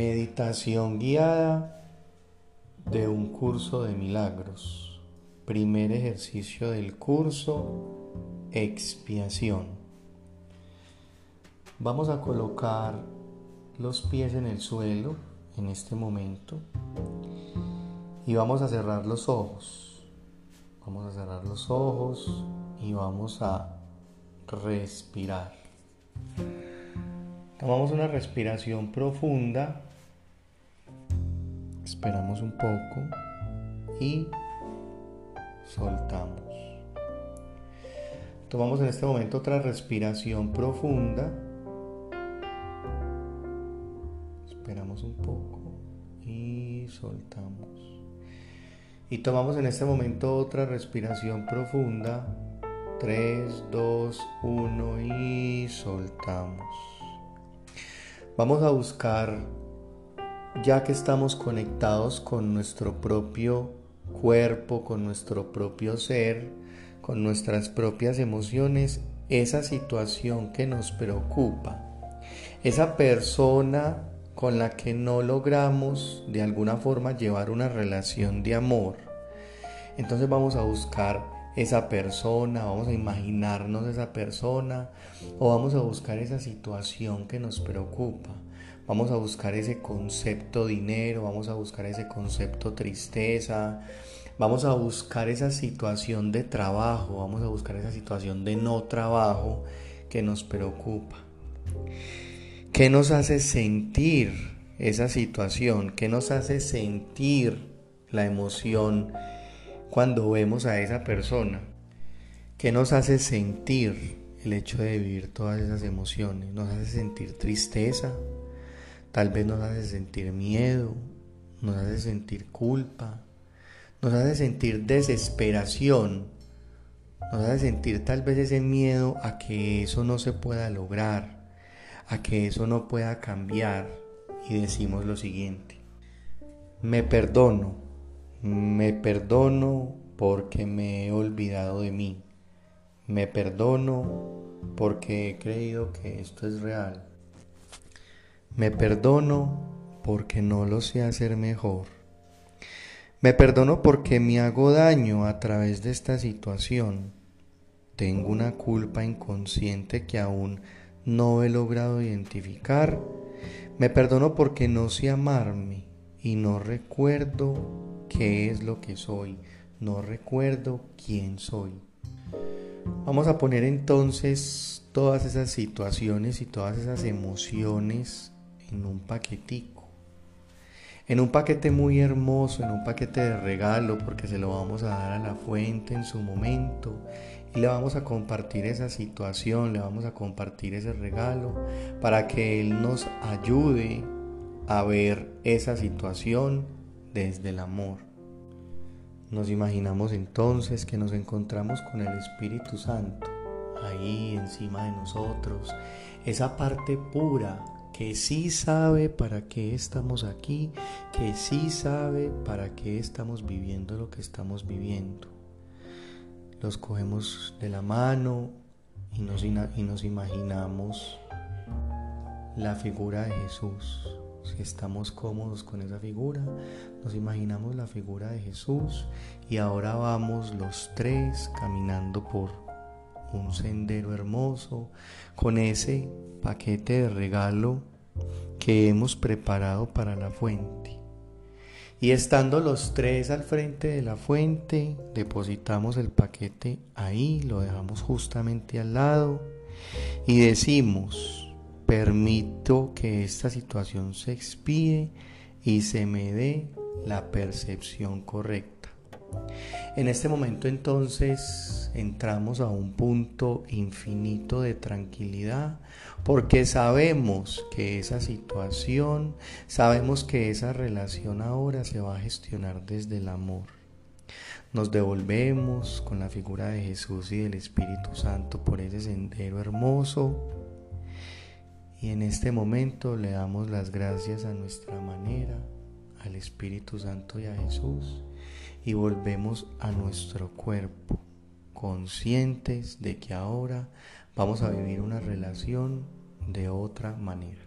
Meditación guiada de un curso de milagros. Primer ejercicio del curso, expiación. Vamos a colocar los pies en el suelo en este momento y vamos a cerrar los ojos. Vamos a cerrar los ojos y vamos a respirar. Tomamos una respiración profunda, esperamos un poco y soltamos. Tomamos en este momento otra respiración profunda, esperamos un poco y soltamos. Y tomamos en este momento otra respiración profunda, 3, 2, 1 y soltamos. Vamos a buscar, ya que estamos conectados con nuestro propio cuerpo, con nuestro propio ser, con nuestras propias emociones, esa situación que nos preocupa, esa persona con la que no logramos de alguna forma llevar una relación de amor. Entonces vamos a buscar esa persona, vamos a imaginarnos esa persona o vamos a buscar esa situación que nos preocupa. Vamos a buscar ese concepto dinero, vamos a buscar ese concepto tristeza, vamos a buscar esa situación de trabajo, vamos a buscar esa situación de no trabajo que nos preocupa. ¿Qué nos hace sentir esa situación? ¿Qué nos hace sentir la emoción? cuando vemos a esa persona? ¿Qué nos hace sentir el hecho de vivir todas esas emociones? ¿Nos hace sentir tristeza? Tal vez nos hace sentir miedo, nos hace sentir culpa, nos hace sentir desesperación, nos hace sentir tal vez ese miedo a que eso no se pueda lograr, a que eso no pueda cambiar y decimos lo siguiente, me perdono me perdono porque me he olvidado de mí. Me perdono porque he creído que esto es real. Me perdono porque no lo sé hacer mejor. Me perdono porque me hago daño a través de esta situación. Tengo una culpa inconsciente que aún no he logrado identificar. Me perdono porque no sé amarme y no recuerdo qué es lo que soy, no recuerdo quién soy. Vamos a poner entonces todas esas situaciones y todas esas emociones en un paquetico. En un paquete muy hermoso, en un paquete de regalo, porque se lo vamos a dar a la fuente en su momento y le vamos a compartir esa situación, le vamos a compartir ese regalo para que Él nos ayude a ver esa situación desde el amor. Nos imaginamos entonces que nos encontramos con el Espíritu Santo ahí encima de nosotros, esa parte pura que sí sabe para qué estamos aquí, que sí sabe para qué estamos viviendo lo que estamos viviendo. Los cogemos de la mano y nos, y nos imaginamos la figura de Jesús si estamos cómodos con esa figura, nos imaginamos la figura de Jesús y ahora vamos los tres caminando por un sendero hermoso con ese paquete de regalo que hemos preparado para la fuente. Y estando los tres al frente de la fuente, depositamos el paquete ahí, lo dejamos justamente al lado y decimos, Permito que esta situación se expíe y se me dé la percepción correcta. En este momento entonces entramos a un punto infinito de tranquilidad porque sabemos que esa situación, sabemos que esa relación ahora se va a gestionar desde el amor. Nos devolvemos con la figura de Jesús y del Espíritu Santo por ese sendero hermoso y en este momento le damos las gracias a nuestra manera, al Espíritu Santo y a Jesús y volvemos a nuestro cuerpo, conscientes de que ahora vamos a vivir una relación de otra manera.